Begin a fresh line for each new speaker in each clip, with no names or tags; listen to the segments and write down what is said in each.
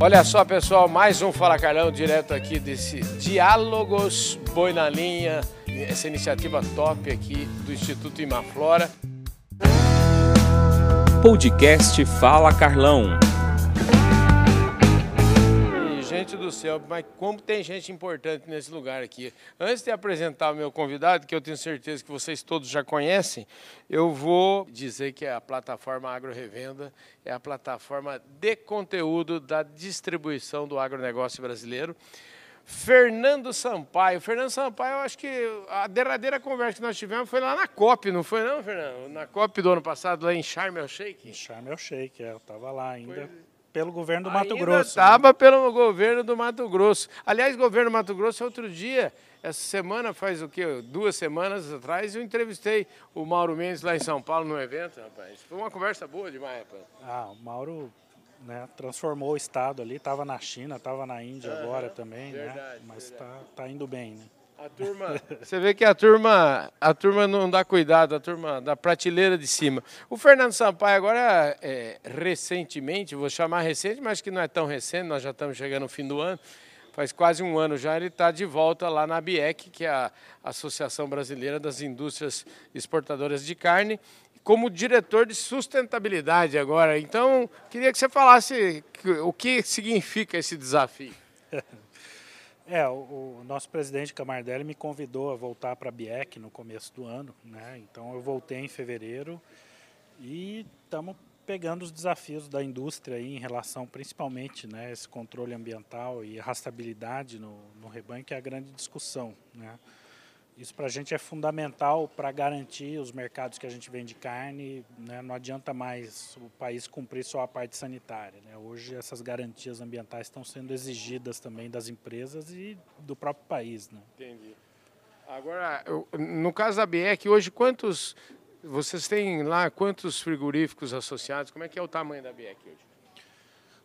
Olha só, pessoal, mais um Fala Carlão direto aqui desse Diálogos Boi na Linha, essa iniciativa top aqui do Instituto Imaflora.
Podcast Fala Carlão.
Gente do céu, mas como tem gente importante nesse lugar aqui. Antes de apresentar o meu convidado, que eu tenho certeza que vocês todos já conhecem, eu vou dizer que a plataforma Agro Revenda é a plataforma de conteúdo da distribuição do agronegócio brasileiro. Fernando Sampaio. Fernando Sampaio, eu acho que a derradeira conversa que nós tivemos foi lá na COP, não foi não, Fernando? Na COP do ano passado, lá em Sharm el Sheikh?
Em Sharm el Sheikh, é, eu estava lá ainda. Pelo governo do
Mato
ainda Grosso.
Estava né? pelo governo do Mato Grosso. Aliás, governo do Mato Grosso, outro dia, essa semana, faz o quê? Duas semanas atrás, eu entrevistei o Mauro Mendes lá em São Paulo no evento, rapaz. Foi uma conversa boa demais, rapaz.
Ah, o Mauro né, transformou o estado ali, estava na China, estava na Índia uhum, agora também, né, verdade, né? Mas está tá indo bem, né?
A turma, você vê que a turma, a turma não dá cuidado, a turma da prateleira de cima. O Fernando Sampaio agora, é, recentemente, vou chamar recente, mas que não é tão recente, nós já estamos chegando no fim do ano, faz quase um ano já, ele está de volta lá na BIEC, que é a Associação Brasileira das Indústrias Exportadoras de Carne, como diretor de sustentabilidade agora. Então, queria que você falasse o que significa esse desafio.
É, o, o nosso presidente Camardelli me convidou a voltar para a BIEC no começo do ano, né? Então eu voltei em fevereiro e estamos pegando os desafios da indústria aí em relação principalmente né, esse controle ambiental e a rastabilidade no, no rebanho, que é a grande discussão. Né? Isso para a gente é fundamental para garantir os mercados que a gente vende carne. Né? Não adianta mais o país cumprir só a parte sanitária. Né? Hoje essas garantias ambientais estão sendo exigidas também das empresas e do próprio país. Né?
Entendi. Agora, no caso da BEC, hoje quantos vocês têm lá quantos frigoríficos associados? Como é que é o tamanho da BEC hoje?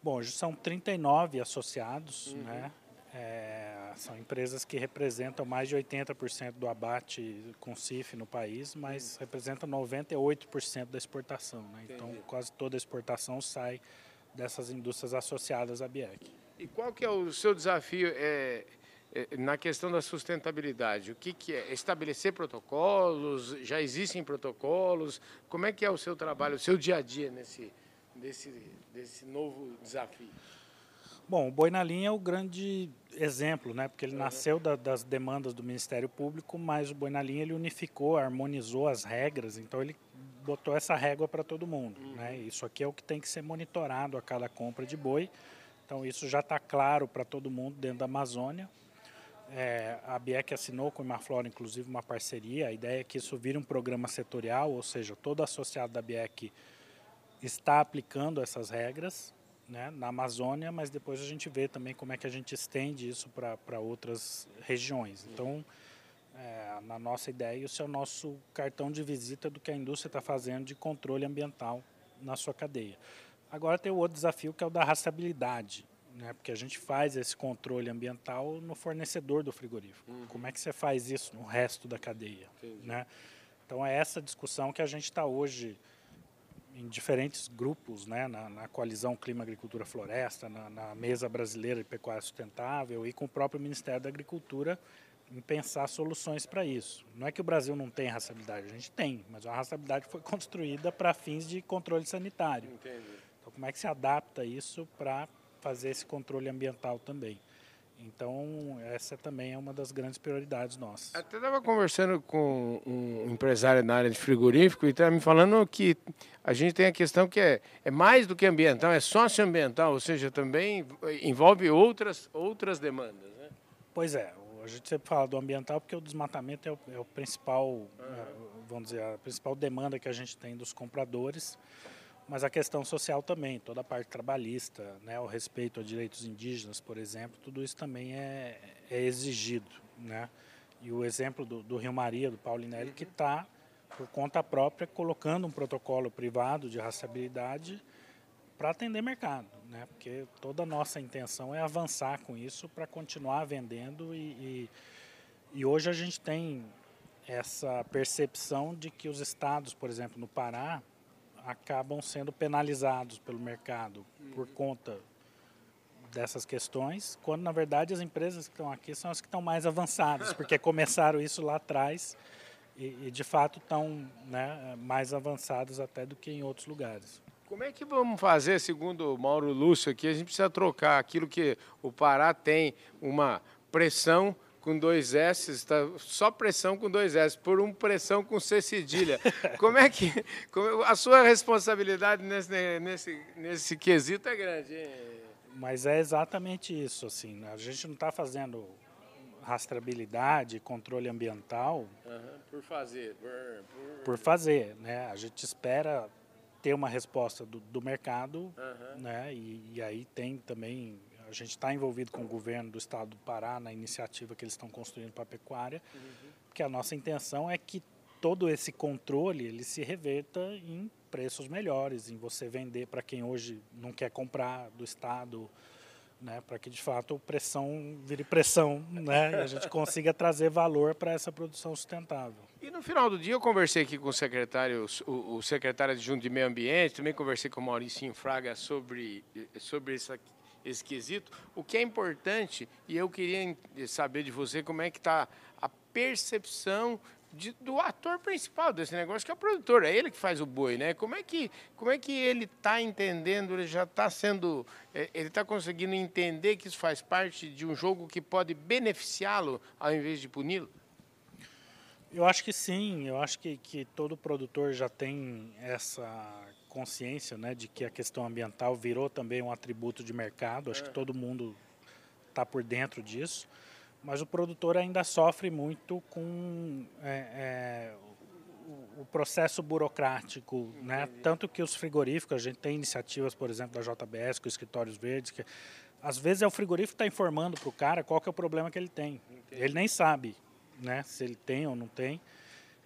Bom, hoje são 39 associados, uhum. né? É, são empresas que representam mais de 80% do abate com CIF no país, mas uhum. representam 98% da exportação. Né? Então, quase toda a exportação sai dessas indústrias associadas à BIEC.
E qual que é o seu desafio é, é, na questão da sustentabilidade? O que, que é? Estabelecer protocolos? Já existem protocolos? Como é que é o seu trabalho, o seu dia a dia nesse, desse, desse novo desafio?
Bom, o Boi na Linha é o grande exemplo, né? porque ele nasceu da, das demandas do Ministério Público, mas o Boi na Linha ele unificou, harmonizou as regras, então ele botou essa régua para todo mundo. Uhum. Né? Isso aqui é o que tem que ser monitorado a cada compra de boi. Então isso já está claro para todo mundo dentro da Amazônia. É, a BIEC assinou com o Imaflora, inclusive, uma parceria. A ideia é que isso vire um programa setorial, ou seja, todo associado da BIEC está aplicando essas regras né, na Amazônia, mas depois a gente vê também como é que a gente estende isso para outras regiões. Então, é, na nossa ideia, isso é o nosso cartão de visita do que a indústria está fazendo de controle ambiental na sua cadeia. Agora tem o outro desafio que é o da rastreabilidade, né, porque a gente faz esse controle ambiental no fornecedor do frigorífico. Uhum. Como é que você faz isso no resto da cadeia? Né? Então é essa discussão que a gente está hoje em diferentes grupos, né, na, na, coalizão Clima, Agricultura, Floresta, na, na, Mesa Brasileira de Pecuária Sustentável e com o próprio Ministério da Agricultura em pensar soluções para isso. Não é que o Brasil não tem rastreabilidade, a gente tem, mas a rastreabilidade foi construída para fins de controle sanitário. Entendi. Então, como é que se adapta isso para fazer esse controle ambiental também? Então, essa também é uma das grandes prioridades nossas.
Até estava conversando com um empresário na área de frigorífico e estava me falando que a gente tem a questão que é, é mais do que ambiental, é socioambiental, ou seja, também envolve outras, outras demandas. Né?
Pois é, a gente sempre fala do ambiental porque o desmatamento é o, é o principal, uhum. vamos dizer, a principal demanda que a gente tem dos compradores mas a questão social também, toda a parte trabalhista, né, o respeito a direitos indígenas, por exemplo, tudo isso também é, é exigido. Né? E o exemplo do, do Rio Maria, do Paulinelli, que está, por conta própria, colocando um protocolo privado de rastreabilidade para atender mercado, né? porque toda a nossa intenção é avançar com isso para continuar vendendo e, e, e hoje a gente tem essa percepção de que os estados, por exemplo, no Pará, acabam sendo penalizados pelo mercado por conta dessas questões, quando na verdade as empresas que estão aqui são as que estão mais avançadas, porque começaram isso lá atrás e, e de fato estão né, mais avançadas até do que em outros lugares.
Como é que vamos fazer, segundo o Mauro Lúcio aqui, a gente precisa trocar aquilo que o Pará tem, uma pressão com dois S, tá, só pressão com dois S, por uma pressão com C cedilha. Como é que. Como, a sua responsabilidade nesse, nesse, nesse quesito é grande, hein?
Mas é exatamente isso, assim. Né? A gente não está fazendo rastreabilidade, controle ambiental.
Uhum, por fazer. Por,
por... por, fazer, né? A gente espera ter uma resposta do, do mercado, uhum. né? E, e, aí tem também a gente está envolvido com o governo do estado do Pará na iniciativa que eles estão construindo para a pecuária, uhum. porque a nossa intenção é que todo esse controle ele se reverta em preços melhores, em você vender para quem hoje não quer comprar do estado, né, para que de fato pressão vire pressão, né, e a gente consiga trazer valor para essa produção sustentável.
E no final do dia eu conversei aqui com o secretário, o, o secretário adjunto de Meio Ambiente, também conversei com o Maurício Fraga sobre sobre essa esse quesito. O que é importante, e eu queria saber de você como é que está a percepção de, do ator principal desse negócio, que é o produtor, é ele que faz o boi, né? Como é que, como é que ele está entendendo, ele já está sendo, é, ele está conseguindo entender que isso faz parte de um jogo que pode beneficiá-lo ao invés de puni-lo?
Eu acho que sim, eu acho que, que todo produtor já tem essa consciência né, de que a questão ambiental virou também um atributo de mercado. Acho que todo mundo está por dentro disso. Mas o produtor ainda sofre muito com é, é, o, o, processo burocrático. Né? Tanto que os frigoríficos, a gente tem iniciativas, por exemplo, da JBS, com escritórios verdes, que às vezes é o frigorífico que está informando para o cara qual que é o problema que ele tem. Entendi. Ele nem sabe né, se ele tem ou não tem.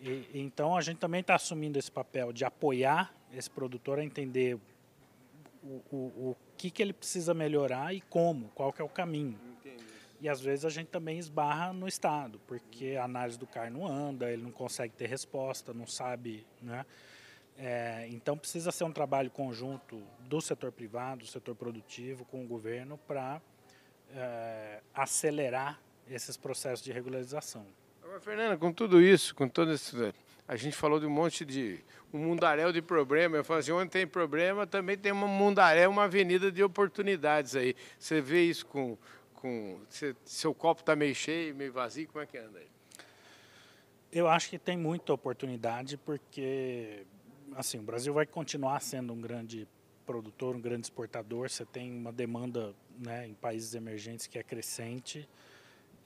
E, então a gente também está assumindo esse papel de apoiar esse produtor a entender o, o, o que, que ele precisa melhorar e como, qual que é o caminho. Entendi. E às vezes a gente também esbarra no Estado, porque a análise do CAR não anda, ele não consegue ter resposta, não sabe. Né? É, então precisa ser um trabalho conjunto do setor privado, do setor produtivo, com o governo, para é, acelerar esses processos de regularização.
Fernanda, com tudo isso, com todo esse. A gente falou de um monte de. um mundaréu de problema. Eu falo assim, onde tem problema, também tem uma mundaréu, uma avenida de oportunidades aí. Você vê isso com. com seu copo está meio cheio, meio vazio, como é que anda aí?
Eu acho que tem muita oportunidade, porque assim, o Brasil vai continuar sendo um grande produtor, um grande exportador. Você tem uma demanda né, em países emergentes que é crescente.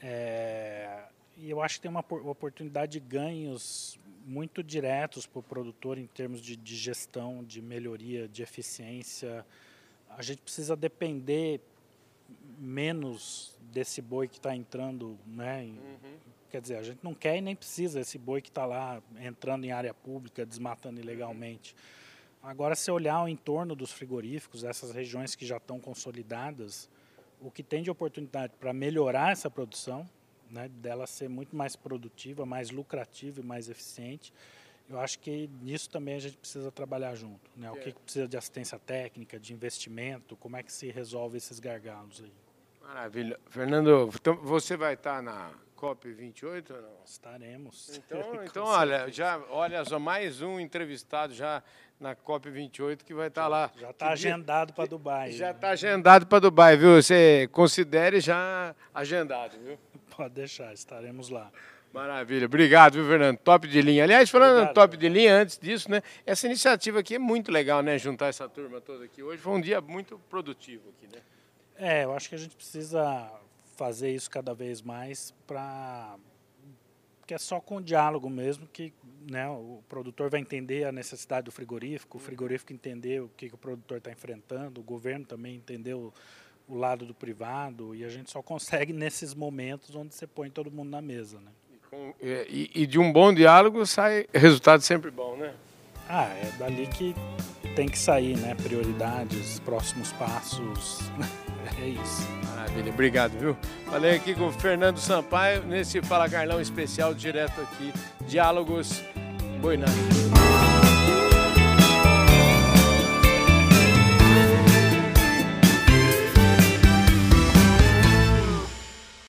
É, e eu acho que tem uma oportunidade de ganhos muito diretos para o produtor em termos de, de, gestão, de melhoria, de eficiência. A gente precisa depender menos desse boi que está entrando, né? Uhum. Quer dizer, a gente não quer e nem precisa esse boi que está lá entrando em área pública, desmatando ilegalmente. Agora, se olhar o entorno dos frigoríficos, essas regiões que já estão consolidadas, o que tem de oportunidade para melhorar essa produção, né, dela ser muito mais produtiva, mais lucrativa e mais eficiente. Eu acho que nisso também a gente precisa trabalhar junto. Né? O que, que precisa de assistência técnica, de investimento, como é que se resolve esses gargalos aí.
Maravilha. Fernando, então você vai estar na COP28 ou não?
Estaremos.
Então, então olha, já, olha só, mais um entrevistado já na COP28 que vai estar lá.
Já está agendado para Dubai.
Já está né? agendado para Dubai, viu? Você considere já agendado, viu?
Pode deixar, estaremos lá.
Maravilha, obrigado, viu, Fernando? Top de linha. Aliás, falando obrigado, top de linha, antes disso, né? Essa iniciativa aqui é muito legal, né? Juntar essa turma toda aqui. Hoje foi um dia muito produtivo aqui, né?
É, eu acho que a gente precisa fazer isso cada vez mais para que é só com diálogo mesmo que né, o produtor vai entender a necessidade do frigorífico, o frigorífico entender o que, que o produtor está enfrentando, o governo também entender o, lado do privado e a gente só consegue nesses momentos onde você põe todo mundo na mesa, né?
E, e, de um bom diálogo sai resultado sempre bom, né?
Ah, é dali que tem que sair, né? Prioridades, próximos passos, é isso.
Maravilha, obrigado, viu? Falei aqui com o Fernando Sampaio nesse Fala Carlão especial direto aqui, Diálogos Boinari.